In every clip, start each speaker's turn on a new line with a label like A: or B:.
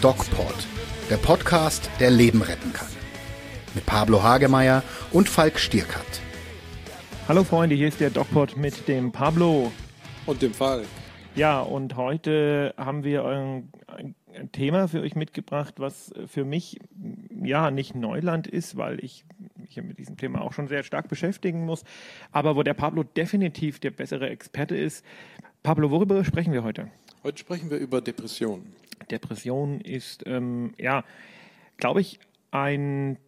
A: DocPod, der Podcast, der Leben retten kann. Mit Pablo Hagemeyer und Falk Stierkat.
B: Hallo Freunde, hier ist der DocPod mit dem Pablo.
C: Und dem Falk.
B: Ja, und heute haben wir ein, ein Thema für euch mitgebracht, was für mich ja nicht Neuland ist, weil ich mich mit diesem Thema auch schon sehr stark beschäftigen muss, aber wo der Pablo definitiv der bessere Experte ist. Pablo, worüber sprechen wir heute?
C: Heute sprechen wir über Depressionen.
B: Depression ist, ähm, ja, glaube ich, ein,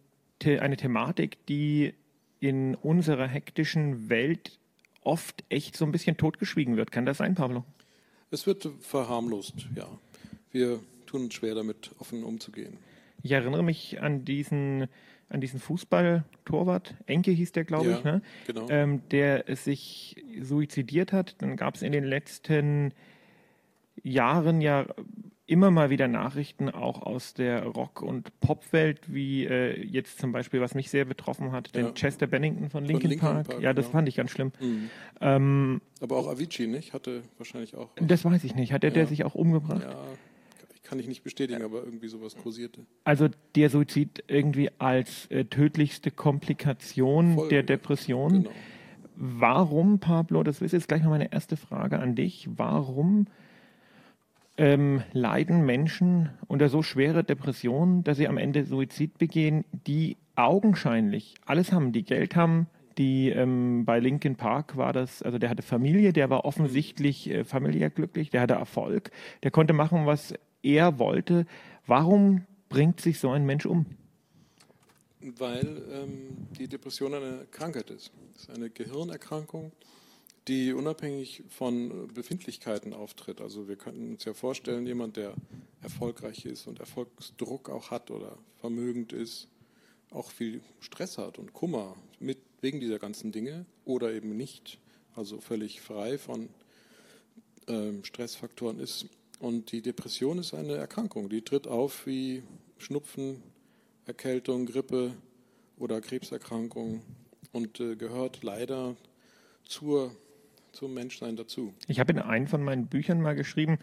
B: eine Thematik, die in unserer hektischen Welt oft echt so ein bisschen totgeschwiegen wird. Kann das sein, Pablo?
C: Es wird verharmlost, ja. Wir tun uns schwer damit, offen umzugehen.
B: Ich erinnere mich an diesen, an diesen Fußballtorwart, Enke hieß der, glaube
C: ja,
B: ich, ne?
C: genau.
B: ähm, der sich suizidiert hat. Dann gab es in den letzten Jahren ja immer mal wieder Nachrichten auch aus der Rock- und Popwelt, wie äh, jetzt zum Beispiel, was mich sehr betroffen hat, den
C: Ja.
B: Chester Bennington von
C: Von
B: Linkin,
C: Linkin
B: Park.
C: Park,
B: Ja, das
C: genau.
B: fand ich ganz schlimm.
C: Mhm.
B: Ähm,
C: Aber auch Avicii, nicht? Hatte wahrscheinlich auch.
B: das weiß ich nicht. Hat der, der
C: Ja.
B: sich auch umgebracht?
C: Ja, kann ich nicht bestätigen, aber irgendwie sowas kursierte.
B: Also der Suizid irgendwie als äh, tödlichste Komplikation
C: Folge,
B: der Depression.
C: Genau.
B: Warum, Pablo, das ist jetzt gleich noch meine erste Frage an dich, warum ähm, leiden Menschen unter so schwere Depressionen, dass sie am Ende Suizid begehen, die augenscheinlich alles haben, die Geld haben, die ähm, bei Linkin Park war das, also der hatte Familie, der war offensichtlich äh, familiär glücklich, der hatte Erfolg, der konnte machen, was er wollte. Warum bringt sich so ein Mensch um?
C: Weil ähm, die Depression eine Krankheit ist. Es ist eine Gehirnerkrankung, die unabhängig von Befindlichkeiten auftritt. Also wir könnten uns ja vorstellen, jemand, der erfolgreich ist und Erfolgsdruck auch hat oder vermögend ist, auch viel Stress hat und Kummer mit, wegen dieser ganzen Dinge oder eben nicht, also völlig frei von ähm, Stressfaktoren ist. Und die Depression ist eine Erkrankung, die tritt auf wie Schnupfen, Erkältung, Grippe oder Krebserkrankung und äh, gehört leider zur, zum Menschsein dazu.
B: Ich habe in einem von meinen Büchern mal geschrieben,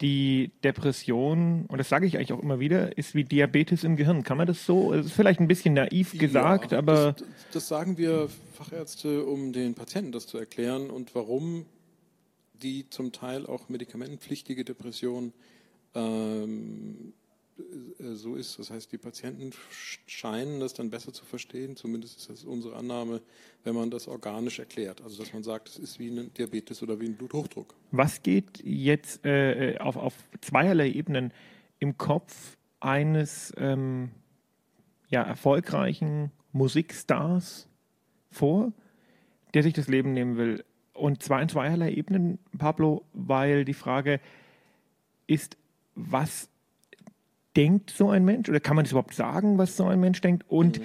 B: die Depression, und das sage ich eigentlich auch immer wieder, ist wie Diabetes im Gehirn. Kann man das so? Es ist vielleicht ein bisschen naiv gesagt,
C: Ja,
B: aber
C: Das, das sagen wir Fachärzte, um den Patienten das zu erklären und warum die zum Teil auch medikamentenpflichtige Depression ähm, äh, so ist. Das heißt, die Patienten sch- scheinen das dann besser zu verstehen, zumindest ist das unsere Annahme, wenn man das organisch erklärt. Also dass man sagt, es ist wie ein Diabetes oder wie ein Bluthochdruck.
B: was geht jetzt äh, auf, auf zweierlei Ebenen im Kopf eines ähm, ja, erfolgreichen Musikstars vor, der sich das Leben nehmen will? Und zwar in zweierlei Ebenen, Pablo, weil die Frage ist, was denkt so ein Mensch oder kann man das überhaupt sagen, was so ein Mensch denkt und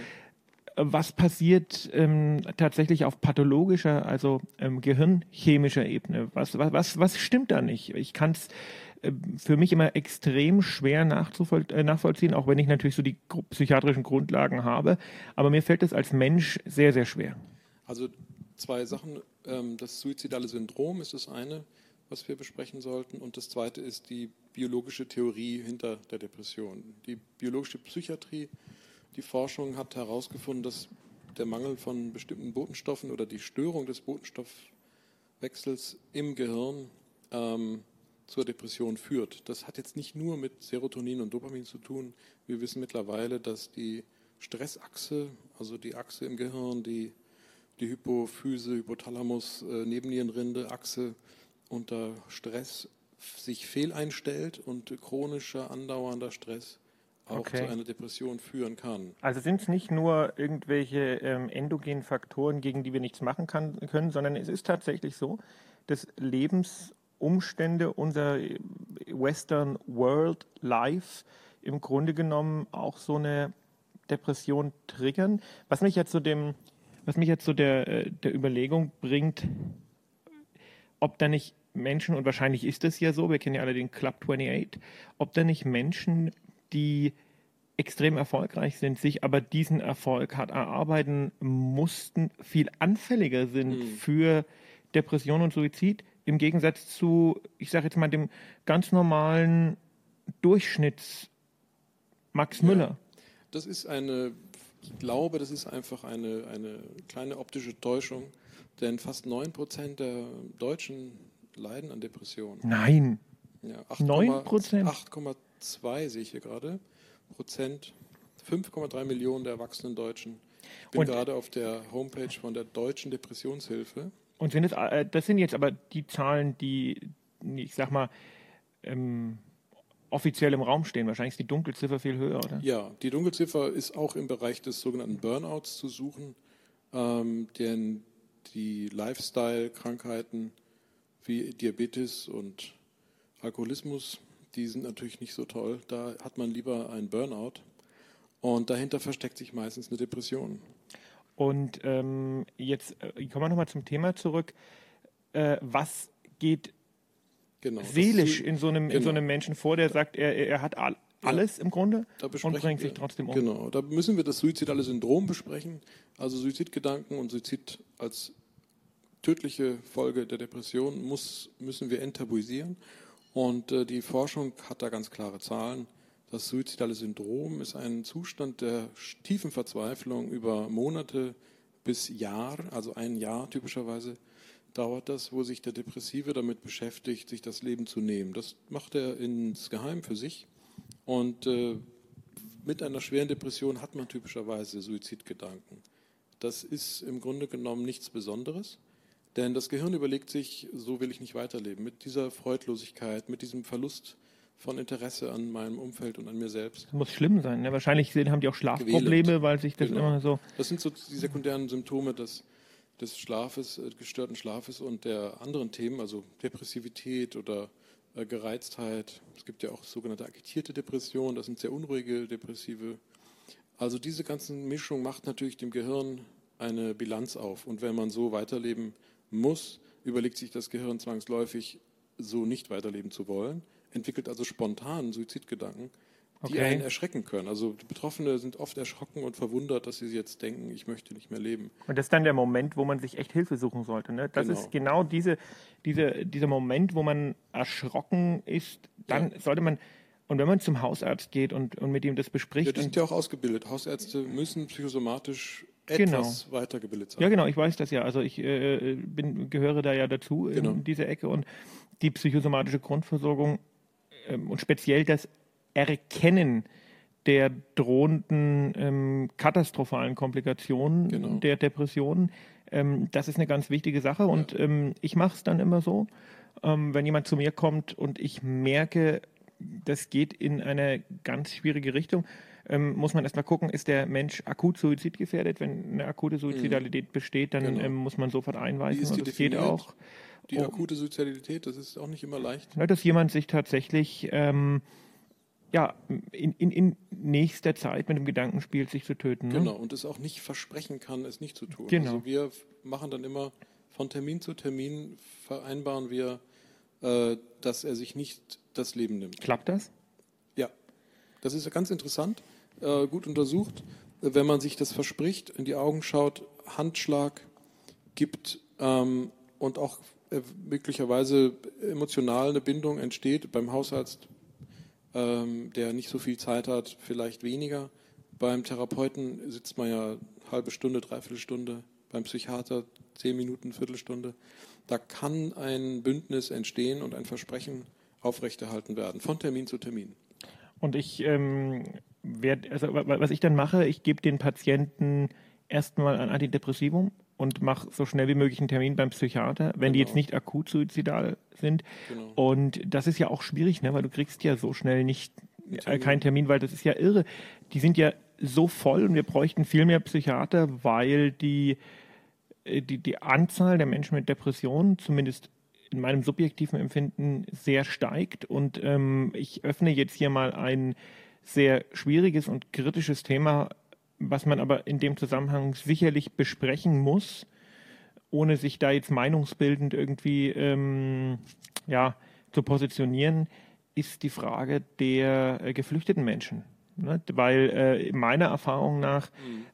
B: was passiert ähm, tatsächlich auf pathologischer, also ähm, gehirnchemischer Ebene? Was, was, was, was stimmt da nicht? Ich kann es äh, für mich immer extrem schwer äh, nachvollziehen, auch wenn ich natürlich so die psychiatrischen Grundlagen habe. Aber mir fällt es als Mensch sehr, sehr schwer.
C: Also zwei Sachen. Ähm, Das suizidale Syndrom ist das eine, was wir besprechen sollten. Und das zweite ist die biologische Theorie hinter der Depression. Die biologische Psychiatrie, die Forschung hat herausgefunden, dass der Mangel von bestimmten Botenstoffen oder die Störung des Botenstoffwechsels im Gehirn ähm, zur Depression führt. Das hat jetzt nicht nur mit Serotonin und Dopamin zu tun. Wir wissen mittlerweile, dass die Stressachse, also die Achse im Gehirn, die die Hypophyse, Hypothalamus, äh, Nebennierenrinde, Achse unter Stress sich fehleinstellt und chronischer, andauernder Stress auch
B: Okay.
C: zu einer Depression führen kann.
B: Also sind es nicht nur irgendwelche ähm, endogenen Faktoren, gegen die wir nichts machen kann, können, sondern es ist tatsächlich so, dass Lebensumstände unser äh, Western World Life im Grunde genommen auch so eine Depression triggern. Was mich jetzt zu dem, was mich jetzt zu der, äh, der Überlegung bringt, ob da nicht Menschen, und wahrscheinlich ist es ja so, wir kennen ja alle den Club 28, ob da nicht Menschen, die extrem erfolgreich sind, sich aber diesen Erfolg hart erarbeiten mussten, viel anfälliger sind für Depression und Suizid, im Gegensatz zu, ich sage jetzt mal, dem ganz normalen Durchschnitts Max Müller.
C: Das ist eine, ich glaube, das ist einfach eine, eine kleine optische Täuschung, denn fast 9% der Deutschen leiden an Depressionen.
B: Nein.
C: Ja,
B: 9 Prozent?
C: 8,2 sehe ich hier gerade. Prozent. 5,3 Millionen der erwachsenen Deutschen. Ich bin
B: Und-
C: gerade auf der Homepage von der Deutschen Depressionshilfe.
B: Und sind es, äh, das sind jetzt aber die Zahlen, die, ich sag mal, ähm, offiziell im Raum stehen. Wahrscheinlich ist die Dunkelziffer viel höher, oder?
C: Ja, die Dunkelziffer ist auch im Bereich des sogenannten Burnouts zu suchen, ähm, denn die Lifestyle-Krankheiten wie Diabetes und Alkoholismus, die sind natürlich nicht so toll. Da hat man lieber einen Burnout und dahinter versteckt sich meistens eine Depression.
B: Und ähm, jetzt äh, kommen wir nochmal zum Thema zurück. Äh, was geht
C: Genau.
B: seelisch in so einem, in so
C: genau.
B: einem Menschen vor, der sagt, er, er hat all, alles im Grunde
C: Da
B: und bringt sich trotzdem um.
C: Genau, da müssen wir das suizidale Syndrom besprechen, also Suizidgedanken und Suizid als tödliche Folge der Depression muss, müssen wir enttabuisieren. Und äh, die Forschung hat da ganz klare Zahlen. Das suizidale Syndrom ist ein Zustand der tiefen Verzweiflung über Monate bis Jahr, also ein Jahr typischerweise dauert das, wo sich der Depressive damit beschäftigt, sich das Leben zu nehmen. Das macht er insgeheim für sich. Und äh, mit einer schweren Depression hat man typischerweise Suizidgedanken. Das ist im Grunde genommen nichts Besonderes, denn das Gehirn überlegt sich, so will ich nicht weiterleben, mit dieser Freudlosigkeit, mit diesem Verlust von Interesse an meinem Umfeld und an mir selbst.
B: Das muss schlimm sein. Ne? Wahrscheinlich haben die auch Schlafprobleme,
C: Quälend.
B: weil sich das
C: Genau.
B: immer so.
C: Das sind so die sekundären Symptome des, des Schlafes, äh, gestörten Schlafes und der anderen Themen, also Depressivität oder äh, Gereiztheit. Es gibt ja auch sogenannte agitierte Depressionen, das sind sehr unruhige Depressive. Also diese ganze Mischung macht natürlich dem Gehirn eine Bilanz auf. Und wenn man so weiterleben muss, überlegt sich das Gehirn zwangsläufig, so nicht weiterleben zu wollen, entwickelt also spontan Suizidgedanken, die
B: Okay.
C: einen erschrecken können. Also die Betroffene sind oft erschrocken und verwundert, dass sie jetzt denken, ich möchte nicht mehr leben.
B: Und das ist dann der Moment, wo man sich echt Hilfe suchen sollte. Ne? Das
C: Genau.
B: ist genau diese, diese, dieser Moment, wo man erschrocken ist. Dann sollte man, und wenn man zum Hausarzt geht und, und mit ihm das
C: Ja,
B: bespricht,
C: die
B: und,
C: sind ja auch ausgebildet. Hausärzte müssen psychosomatisch
B: Genau.
C: etwas weitergebildet sein.
B: Ja, genau, ich weiß das ja. Also ich äh, bin, gehöre da ja dazu
C: Genau.
B: in dieser Ecke und die psychosomatische Grundversorgung ähm, und speziell das Erkennen der drohenden ähm, katastrophalen Komplikationen
C: Genau.
B: der Depressionen, ähm, das ist eine ganz wichtige Sache und ähm, ich mache es dann immer so, ähm, wenn jemand zu mir kommt und ich merke, das geht in eine ganz schwierige Richtung, ähm, muss man erstmal gucken, ist der Mensch akut suizidgefährdet? Wenn eine akute Suizidalität besteht, dann
C: Genau.
B: ähm, muss man sofort einweisen. Und das geht auch.
C: Die
B: Oh.
C: akute Sozialität, das ist auch nicht immer leicht.
B: Ne, dass jemand sich tatsächlich ähm, ja, in, in, in nächster Zeit mit dem Gedanken spielt, sich zu töten. Ne?
C: Genau, und es auch nicht versprechen kann, es nicht zu tun.
B: Genau.
C: Also wir machen dann immer von Termin zu Termin vereinbaren wir, äh, dass er sich nicht das Leben nimmt.
B: Klappt das?
C: Das ist ganz interessant, äh, gut untersucht. Wenn man sich das verspricht, in die Augen schaut, Handschlag gibt ähm, und auch äh, möglicherweise emotional eine Bindung entsteht beim Hausarzt, ähm, der nicht so viel Zeit hat, vielleicht weniger. Beim Therapeuten sitzt man ja halbe Stunde, dreiviertel Stunde, beim Psychiater zehn Minuten, Viertelstunde. Da kann ein Bündnis entstehen und ein Versprechen aufrechterhalten werden, von Termin zu Termin.
B: Und ich ähm, werd, also wa- was ich dann mache, ich gebe den Patienten erstmal ein Antidepressivum und mache so schnell wie möglich einen Termin beim Psychiater, wenn die
C: Genau.
B: jetzt nicht akut suizidal sind.
C: Genau.
B: Und das ist ja auch schwierig, ne? weil du kriegst ja so schnell nicht äh,
C: Termin.
B: keinen Termin, weil das ist ja irre. Die sind ja so voll und wir bräuchten viel mehr Psychiater, weil die, äh, die, die Anzahl der Menschen mit Depressionen, zumindest in meinem subjektiven Empfinden, sehr steigt. Und ähm, ich öffne jetzt hier mal ein sehr schwieriges und kritisches Thema, was man aber in dem Zusammenhang sicherlich besprechen muss, ohne sich da jetzt meinungsbildend irgendwie ähm, ja, zu positionieren, ist die Frage der äh, geflüchteten Menschen. Ne? Weil äh, meiner Erfahrung nach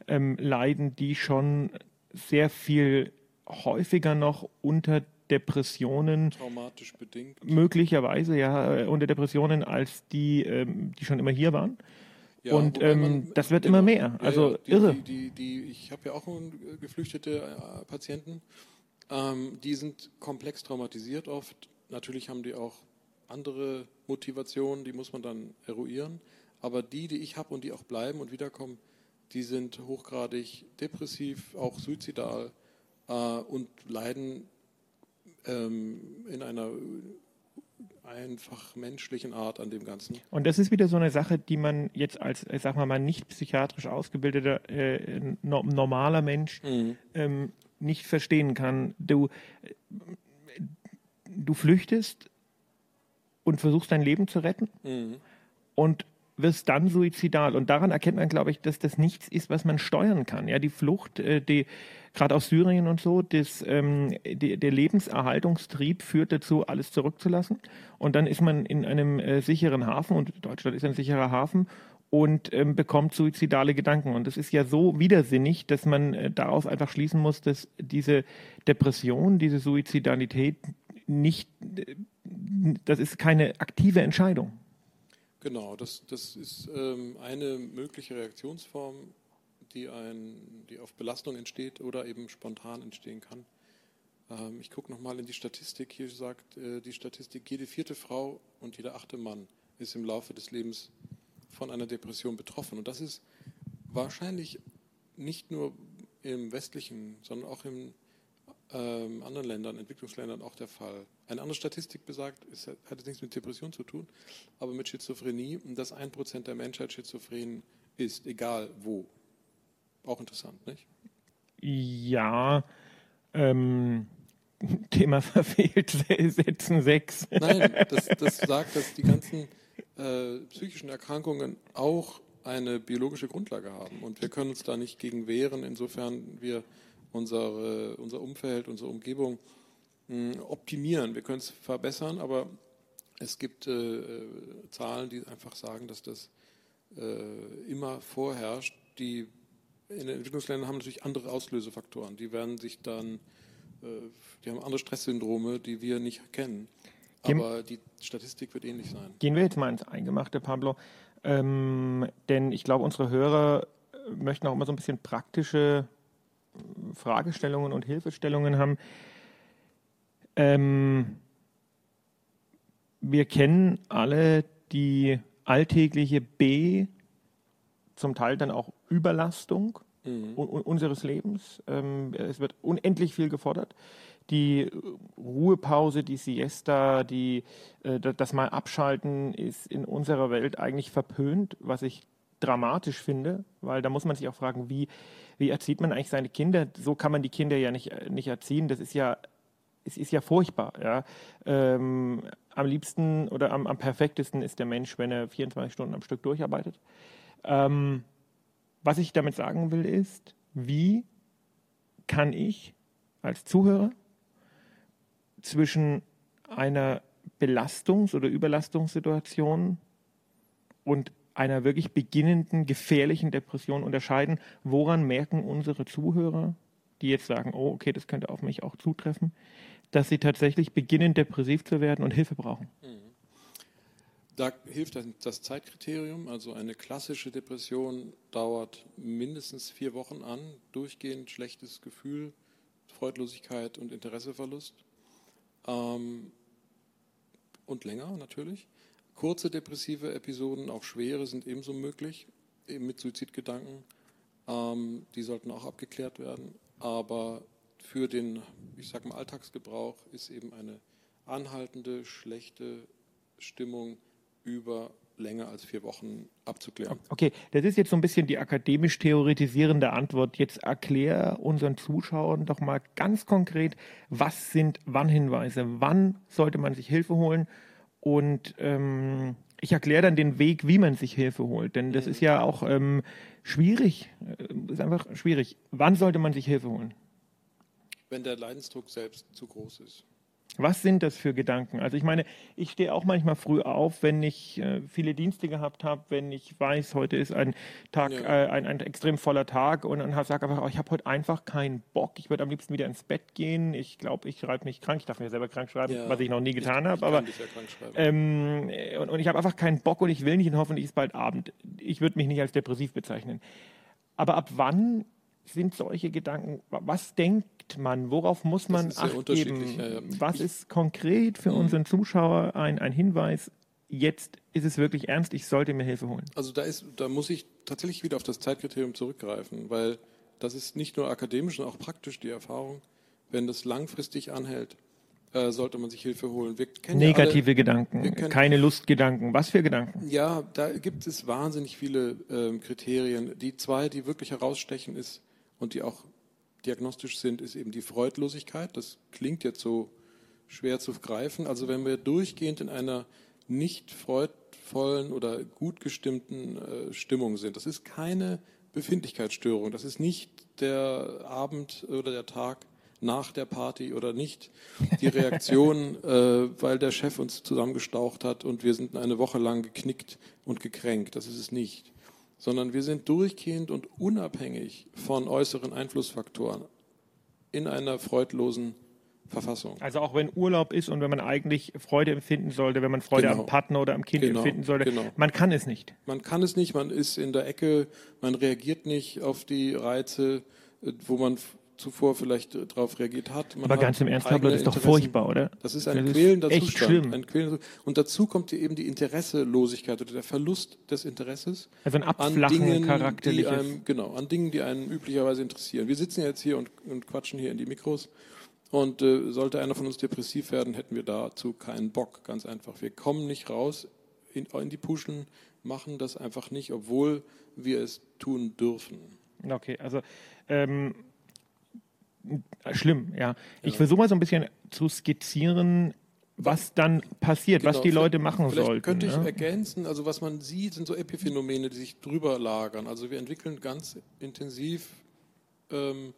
B: ähm, leiden die schon sehr viel häufiger noch unter Depressionen.
C: Traumatisch bedingt.
B: Möglicherweise, ja, äh, unter Depressionen als die, ähm, die schon immer hier waren. Ja, und ähm, man, das wird genau, immer mehr. Also ja,
C: die,
B: irre.
C: Die, die, ich habe ja auch geflüchtete äh, Patienten. Ähm, die sind komplex traumatisiert oft. Natürlich haben die auch andere Motivationen, die muss man dann eruieren. Aber die, die ich habe und die auch bleiben und wiederkommen, die sind hochgradig depressiv, auch suizidal äh, und leiden ähm, in einer einfach menschlichen Art an dem Ganzen.
B: Und das ist wieder so eine Sache, die man jetzt als, ich sag mal, mal nicht psychiatrisch ausgebildeter äh, normaler Mensch mhm. ähm, nicht verstehen kann. Du, du flüchtest und versuchst dein Leben zu retten mhm. und wirst dann suizidal. Und daran erkennt man, glaube ich, dass das nichts ist, was man steuern kann. Ja, die Flucht, äh, die gerade aus Syrien und so, das, ähm, die, der Lebenserhaltungstrieb führt dazu, alles zurückzulassen. Und dann ist man in einem äh, sicheren Hafen und Deutschland ist ein sicherer Hafen und ähm, bekommt suizidale Gedanken. Und das ist ja so widersinnig, dass man äh, daraus einfach schließen muss, dass diese Depression, diese Suizidalität nicht, äh, das ist keine aktive Entscheidung.
C: Genau, das, das ist ähm, eine mögliche Reaktionsform, die, ein, die auf Belastung entsteht oder eben spontan entstehen kann. Ähm, ich gucke nochmal in die Statistik. Hier sagt äh, die Statistik, jede vierte Frau und jeder achte Mann ist im Laufe des Lebens von einer Depression betroffen. Und das ist wahrscheinlich nicht nur im westlichen, sondern auch in ähm, anderen Ländern, Entwicklungsländern auch der Fall. Eine andere Statistik besagt, es hat jetzt nichts mit Depression zu tun, aber mit Schizophrenie, dass ein Prozent der Menschheit schizophren ist, egal wo. Auch interessant, nicht?
B: Ja, ähm, Thema verfehlt, setzen sechs.
C: Nein, das, das sagt, dass die ganzen äh, psychischen Erkrankungen auch eine biologische Grundlage haben. Und wir können uns da nicht gegen wehren, insofern wir unsere, unser Umfeld, unsere Umgebung hm, optimieren. Wir können es verbessern, aber es gibt äh, Zahlen, die einfach sagen, dass das äh, immer vorherrscht. Die in den Entwicklungsländern haben natürlich andere Auslösefaktoren. Die werden sich dann, äh, die haben andere Stresssyndrome, die wir nicht kennen. Aber die Statistik wird ähnlich sein.
B: Gehen wir jetzt mal ins Eingemachte, Pablo. Ähm, denn ich glaube, unsere Hörer möchten auch immer so ein bisschen praktische Fragestellungen und Hilfestellungen haben. Ähm, wir kennen alle die alltägliche B, zum Teil dann auch Überlastung mhm. unseres Lebens. Ähm, es wird unendlich viel gefordert die Ruhepause, die Siesta, die, äh, das Mal abschalten ist in unserer Welt eigentlich verpönt, was ich dramatisch finde, weil da muss man sich auch fragen, wie, wie erzieht man eigentlich seine Kinder? So kann man die Kinder ja nicht, nicht erziehen. Das ist ja, es ist ja furchtbar. Ja? Ähm, am liebsten oder am, am perfektesten ist der Mensch, wenn er 24 Stunden am Stück durcharbeitet. Ähm, was ich damit sagen will, ist, wie kann ich als Zuhörer zwischen einer Belastungs- oder Überlastungssituation und einer wirklich beginnenden gefährlichen Depression unterscheiden. Woran merken unsere Zuhörer, die jetzt sagen, oh, okay, das könnte auf mich auch zutreffen, dass sie tatsächlich beginnen, depressiv zu werden und Hilfe brauchen?
C: Da hilft das Zeitkriterium. Also eine klassische Depression dauert mindestens vier Wochen an, durchgehend schlechtes Gefühl, Freudlosigkeit und Interesseverlust ähm, und länger natürlich. Kurze depressive Episoden, auch schwere, sind ebenso möglich, eben mit Suizidgedanken. Ähm, die sollten auch abgeklärt werden. Aber für den, ich sag mal, Alltagsgebrauch ist eben eine anhaltende, schlechte Stimmung über länger als vier Wochen abzuklären.
B: Okay, das ist jetzt so ein bisschen die akademisch theoretisierende Antwort. Jetzt erklär unseren Zuschauern doch mal ganz konkret, was sind Warnhinweise? Wann sollte man sich Hilfe holen? Und ähm, ich erkläre dann den Weg, wie man sich Hilfe holt, denn das mhm. ist ja auch ähm, schwierig. Äh, ist einfach schwierig. Wann sollte man sich Hilfe holen?
C: Wenn der Leidensdruck selbst zu groß ist.
B: Was sind das für Gedanken? Also ich meine, ich stehe auch manchmal früh auf, wenn ich äh, viele Dienste gehabt habe, wenn ich weiß, heute ist ein Tag, ja. äh, ein, ein, extrem voller Tag und dann sage einfach, oh, ich habe heute einfach keinen Bock. Ich würde am liebsten wieder ins Bett gehen. Ich glaube, ich schreibe mich krank. Ich darf mir selber krank schreiben, ja. was ich noch nie getan habe. Aber ja ähm, und, und ich habe einfach keinen Bock und ich will nicht und hoffentlich ist bald Abend. Ich würde mich nicht als depressiv bezeichnen. Aber ab wann sind solche Gedanken, was denkt man, worauf muss man acht geben? Ja, ja. Was ist konkret für mhm. unseren Zuschauer ein, ein Hinweis, jetzt ist es wirklich ernst, ich sollte mir Hilfe holen?
C: Also da, ist, da muss ich tatsächlich wieder auf das Zeitkriterium zurückgreifen, weil das ist nicht nur akademisch, sondern auch praktisch die Erfahrung, wenn das langfristig anhält, äh, sollte man sich Hilfe holen.
B: Negative ja alle, Gedanken, keine Lustgedanken. Was für Gedanken?
C: Ja, da gibt es wahnsinnig viele äh, Kriterien. Die zwei, die wirklich herausstechen, ist und die auch diagnostisch sind, ist eben die Freudlosigkeit. Das klingt jetzt so schwer zu greifen. Also wenn wir durchgehend in einer nicht freudvollen oder gut gestimmten äh, Stimmung sind, das ist keine Befindlichkeitsstörung, das ist nicht der Abend oder der Tag nach der Party oder nicht die Reaktion, äh, weil der Chef uns zusammengestaucht hat und wir sind eine Woche lang geknickt und gekränkt. Das ist es nicht sondern wir sind durchgehend und unabhängig von äußeren Einflussfaktoren in einer freudlosen Verfassung.
B: Also auch wenn Urlaub ist und wenn man eigentlich Freude empfinden sollte, wenn man Freude genau. am Partner oder am Kind genau. empfinden sollte, genau. man kann es nicht.
C: Man kann es nicht, man ist in der Ecke, man reagiert nicht auf die Reize, wo man zuvor vielleicht äh, darauf reagiert hat.
B: Man Aber ganz im Ernst, Pablo, das ist doch furchtbar, oder?
C: Das ist ein das quälender ist Zustand. Schlimm. Ein quälender Und dazu kommt eben die Interesselosigkeit oder der Verlust des Interesses.
B: Also ein Abflachen an Dingen,
C: einem, genau, an Dingen, die einen üblicherweise interessieren. Wir sitzen jetzt hier und, und quatschen hier in die Mikros. Und äh, sollte einer von uns depressiv werden, hätten wir dazu keinen Bock, ganz einfach. Wir kommen nicht raus in, in die Puschen, machen das einfach nicht, obwohl wir es tun dürfen.
B: Okay, also ähm, schlimm, ja. Ich ja. versuche mal so ein bisschen zu skizzieren, was dann passiert, genau, was die Leute machen vielleicht sollten.
C: Könnte ich ne? ergänzen, also was man sieht, sind so Epiphänomene, die sich drüber lagern. Also wir entwickeln ganz intensiv ähm,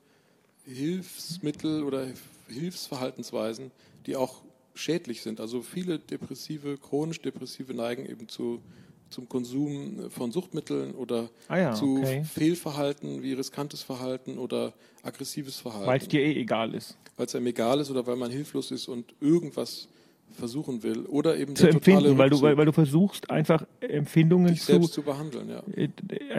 C: Hilfsmittel oder Hilfsverhaltensweisen, die auch schädlich sind. Also viele Depressive, chronisch Depressive neigen eben zu zum Konsum von Suchtmitteln oder ah ja, zu okay. Fehlverhalten wie riskantes Verhalten oder aggressives Verhalten.
B: Weil es dir eh egal ist.
C: Weil es einem egal ist oder weil man hilflos ist und irgendwas versuchen will oder eben
B: zu empfinden, weil du, weil, weil, du versuchst einfach Empfindungen
C: zu, zu, behandeln, ja.
B: Äh,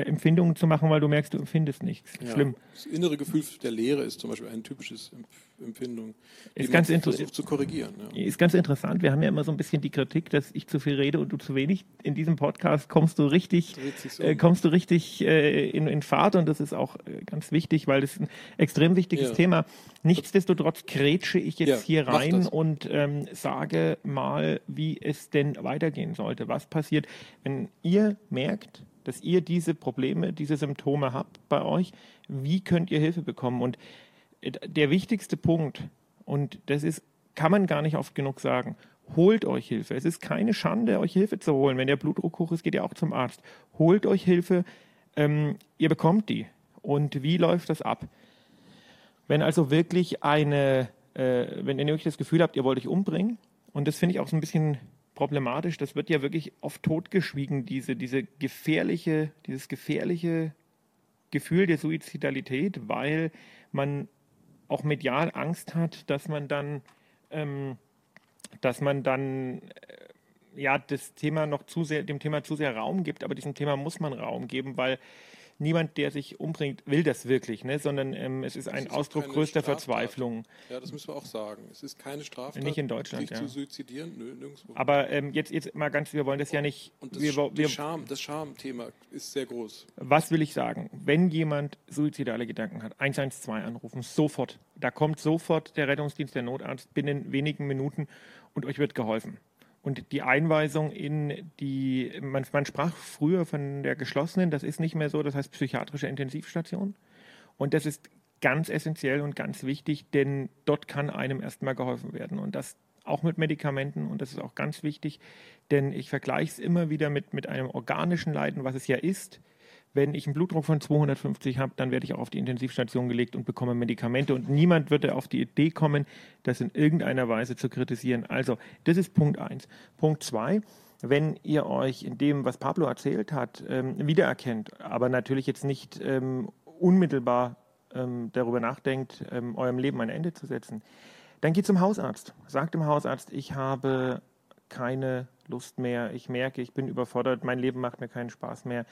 B: Empfindungen zu machen, weil du merkst, du empfindest nichts. Ja. Schlimm.
C: Das innere Gefühl der Leere ist zum Beispiel ein typisches Empfindung,
B: die ist ganz
C: versucht zu korrigieren.
B: Ja. Ist ganz interessant. Wir haben ja immer so ein bisschen die Kritik, dass ich zu viel rede und du zu wenig. In diesem Podcast kommst du richtig, um. äh, kommst du richtig äh, in, in Fahrt und das ist auch äh, ganz wichtig, weil das ist ein extrem wichtiges ja. Thema. Nichtsdestotrotz grätsche ich jetzt ja, hier rein und ähm, sage mal, wie es denn weitergehen sollte. Was passiert, wenn ihr merkt, dass ihr diese Probleme, diese Symptome habt bei euch? Wie könnt ihr Hilfe bekommen? Und der wichtigste Punkt, und das ist, kann man gar nicht oft genug sagen, holt euch Hilfe. Es ist keine Schande, euch Hilfe zu holen. Wenn der Blutdruck hoch ist, geht ihr auch zum Arzt. Holt euch Hilfe, ähm, ihr bekommt die. Und wie läuft das ab? Wenn also wirklich eine, äh, wenn ihr wirklich das Gefühl habt, ihr wollt euch umbringen, und das finde ich auch so ein bisschen problematisch, das wird ja wirklich oft totgeschwiegen, diese, diese gefährliche, dieses gefährliche Gefühl der Suizidalität, weil man auch medial Angst hat, dass man dann, ähm, dass man dann äh, ja das Thema noch zu sehr, dem Thema zu sehr Raum gibt, aber diesem Thema muss man Raum geben, weil niemand, der sich umbringt, will das wirklich, ne? sondern ähm, es ist ein ist Ausdruck größter Straftat. Verzweiflung.
C: Ja, das müssen wir auch sagen. Es ist keine Straftat,
B: nicht in Deutschland, sich
C: ja. zu suizidieren, Nö, nirgendwo.
B: Aber ähm, jetzt, jetzt mal ganz, wir wollen das ja nicht.
C: Und das,
B: wir,
C: wir, Scham, das Schamthema ist sehr groß.
B: Was will ich sagen? Wenn jemand suizidale Gedanken hat, 112 anrufen, sofort. Da kommt sofort der Rettungsdienst, der Notarzt binnen wenigen Minuten und euch wird geholfen. Und die Einweisung in die, man, man, sprach früher von der geschlossenen, das ist nicht mehr so, das heißt psychiatrische Intensivstation. Und das ist ganz essentiell und ganz wichtig, denn dort kann einem erstmal geholfen werden. Und das auch mit Medikamenten. Und das ist auch ganz wichtig, denn ich vergleiche es immer wieder mit, mit einem organischen Leiden, was es ja ist. Wenn ich einen Blutdruck von 250 habe, dann werde ich auch auf die Intensivstation gelegt und bekomme Medikamente. Und niemand würde auf die Idee kommen, das in irgendeiner Weise zu kritisieren. Also, das ist Punkt 1. Punkt 2, wenn ihr euch in dem, was Pablo erzählt hat, ähm, wiedererkennt, aber natürlich jetzt nicht ähm, unmittelbar ähm, darüber nachdenkt, eurem Leben ein Ende zu setzen, dann geht zum Hausarzt. Sagt dem Hausarzt, ich habe keine Lust mehr, ich merke, ich bin überfordert, mein Leben macht mir keinen Spaß mehr.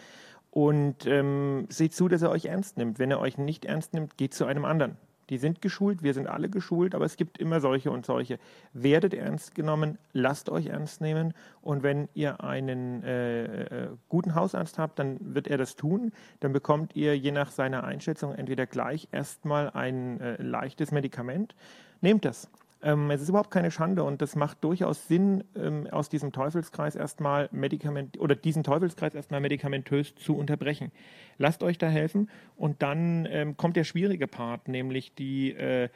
B: Und ähm, seht zu, dass er euch ernst nimmt. Wenn er euch nicht ernst nimmt, geht zu einem anderen. Die sind geschult, wir sind alle geschult, aber es gibt immer solche und solche. Werdet ernst genommen, lasst euch ernst nehmen und wenn ihr einen äh, äh, guten Hausarzt habt, dann wird er das tun. Dann bekommt ihr je nach seiner Einschätzung entweder gleich erstmal ein äh, leichtes Medikament. Nehmt das. Ähm, es ist überhaupt keine Schande und das macht durchaus Sinn, ähm, aus diesem Teufelskreis erstmal Medikament oder diesen Teufelskreis erstmal medikamentös zu unterbrechen. Lasst euch da helfen und dann ähm, kommt der schwierige Part, nämlich die äh,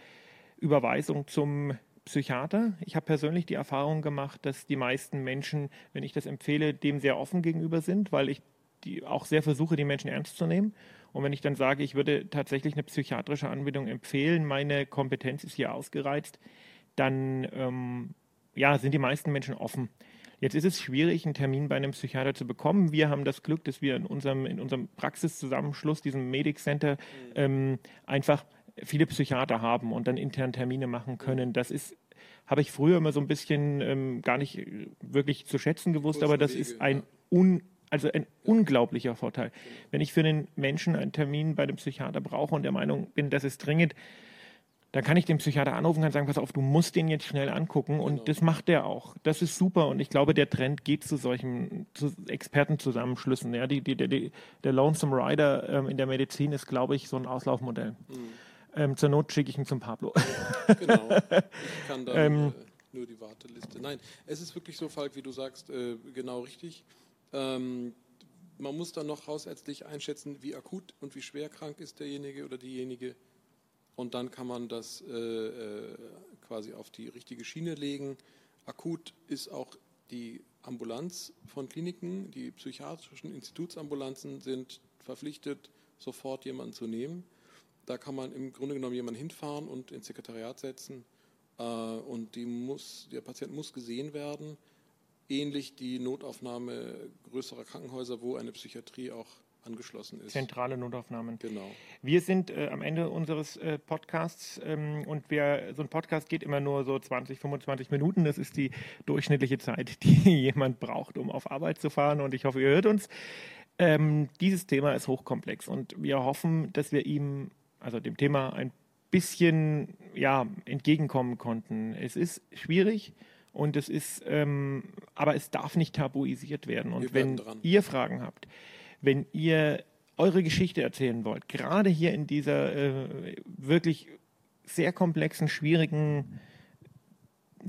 B: Überweisung zum Psychiater. Ich habe persönlich die Erfahrung gemacht, dass die meisten Menschen, wenn ich das empfehle, dem sehr offen gegenüber sind, weil ich die auch sehr versuche, die Menschen ernst zu nehmen. Und wenn ich dann sage, ich würde tatsächlich eine psychiatrische Anbindung empfehlen, meine Kompetenz ist hier ausgereizt, dann ähm, ja, sind die meisten Menschen offen. Jetzt ist es schwierig, einen Termin bei einem Psychiater zu bekommen. Wir haben das Glück, dass wir in unserem, in unserem Praxiszusammenschluss, diesem Medic Center, ähm, einfach viele Psychiater haben und dann intern Termine machen können. Das ist, habe ich früher immer so ein bisschen ähm, gar nicht wirklich zu schätzen gewusst, aber das ist ein un, also ein unglaublicher Vorteil. Wenn ich für einen Menschen einen Termin bei einem Psychiater brauche und der Meinung bin, das ist dringend, dann kann ich den Psychiater anrufen und sagen, pass auf, du musst den jetzt schnell angucken und genau. das macht der auch. Das ist super und ich glaube, der Trend geht zu solchen zu Expertenzusammenschlüssen. Ja, die, die, die, der Lonesome Rider ähm, in der Medizin ist, glaube ich, so ein Auslaufmodell. Mhm. Ähm, zur Not schicke ich ihn zum Pablo.
C: genau. Ich kann dann ähm, äh, nur die Warteliste. Nein, es ist wirklich so, Falk, wie du sagst, äh, genau richtig. Ähm, man muss dann noch hausärztlich einschätzen, wie akut und wie schwer krank ist derjenige oder diejenige und dann kann man das äh, äh, quasi auf die richtige Schiene legen. Akut ist auch die Ambulanz von Kliniken. Die psychiatrischen Institutsambulanzen sind verpflichtet, sofort jemanden zu nehmen. Da kann man im Grunde genommen jemanden hinfahren und ins Sekretariat setzen. Äh, und muss, der Patient muss gesehen werden. Ähnlich die Notaufnahme größerer Krankenhäuser, wo eine Psychiatrie auch angeschlossen ist.
B: Zentrale Notaufnahmen.
C: Genau.
B: Wir sind äh, am Ende unseres äh, Podcasts ähm, und wir, so ein Podcast geht immer nur so 20, 25 Minuten. Das ist die durchschnittliche Zeit, die jemand braucht, um auf Arbeit zu fahren. Und ich hoffe, ihr hört uns. Ähm, dieses Thema ist hochkomplex und wir hoffen, dass wir ihm, also dem Thema, ein bisschen ja, entgegenkommen konnten. Es ist schwierig. Und es ist, ähm, aber es darf nicht tabuisiert werden. Und wenn dran. ihr Fragen habt, wenn ihr eure Geschichte erzählen wollt, gerade hier in dieser äh, wirklich sehr komplexen, schwierigen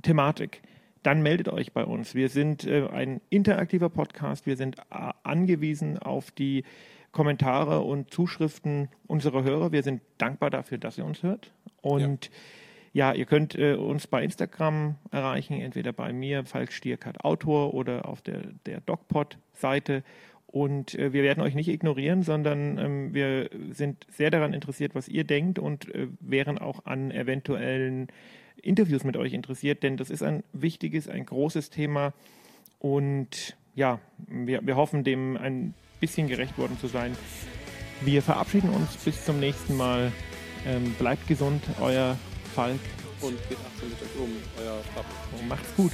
B: Thematik, dann meldet euch bei uns. Wir sind äh, ein interaktiver Podcast. Wir sind äh, angewiesen auf die Kommentare und Zuschriften unserer Hörer. Wir sind dankbar dafür, dass ihr uns hört. Und ja, ja ihr könnt äh, uns bei Instagram erreichen, entweder bei mir, Falk Stierkart Autor, oder auf der, der DocPod-Seite. Und äh, wir werden euch nicht ignorieren, sondern ähm, wir sind sehr daran interessiert, was ihr denkt und äh, wären auch an eventuellen Interviews mit euch interessiert, denn das ist ein wichtiges, ein großes Thema. Und ja, wir, wir hoffen, dem ein bisschen gerecht worden zu sein. Wir verabschieden uns bis zum nächsten Mal. Ähm, bleibt gesund, euer Falk.
C: Und geht achtsam mit euch um, euer Papa.
B: Macht's gut.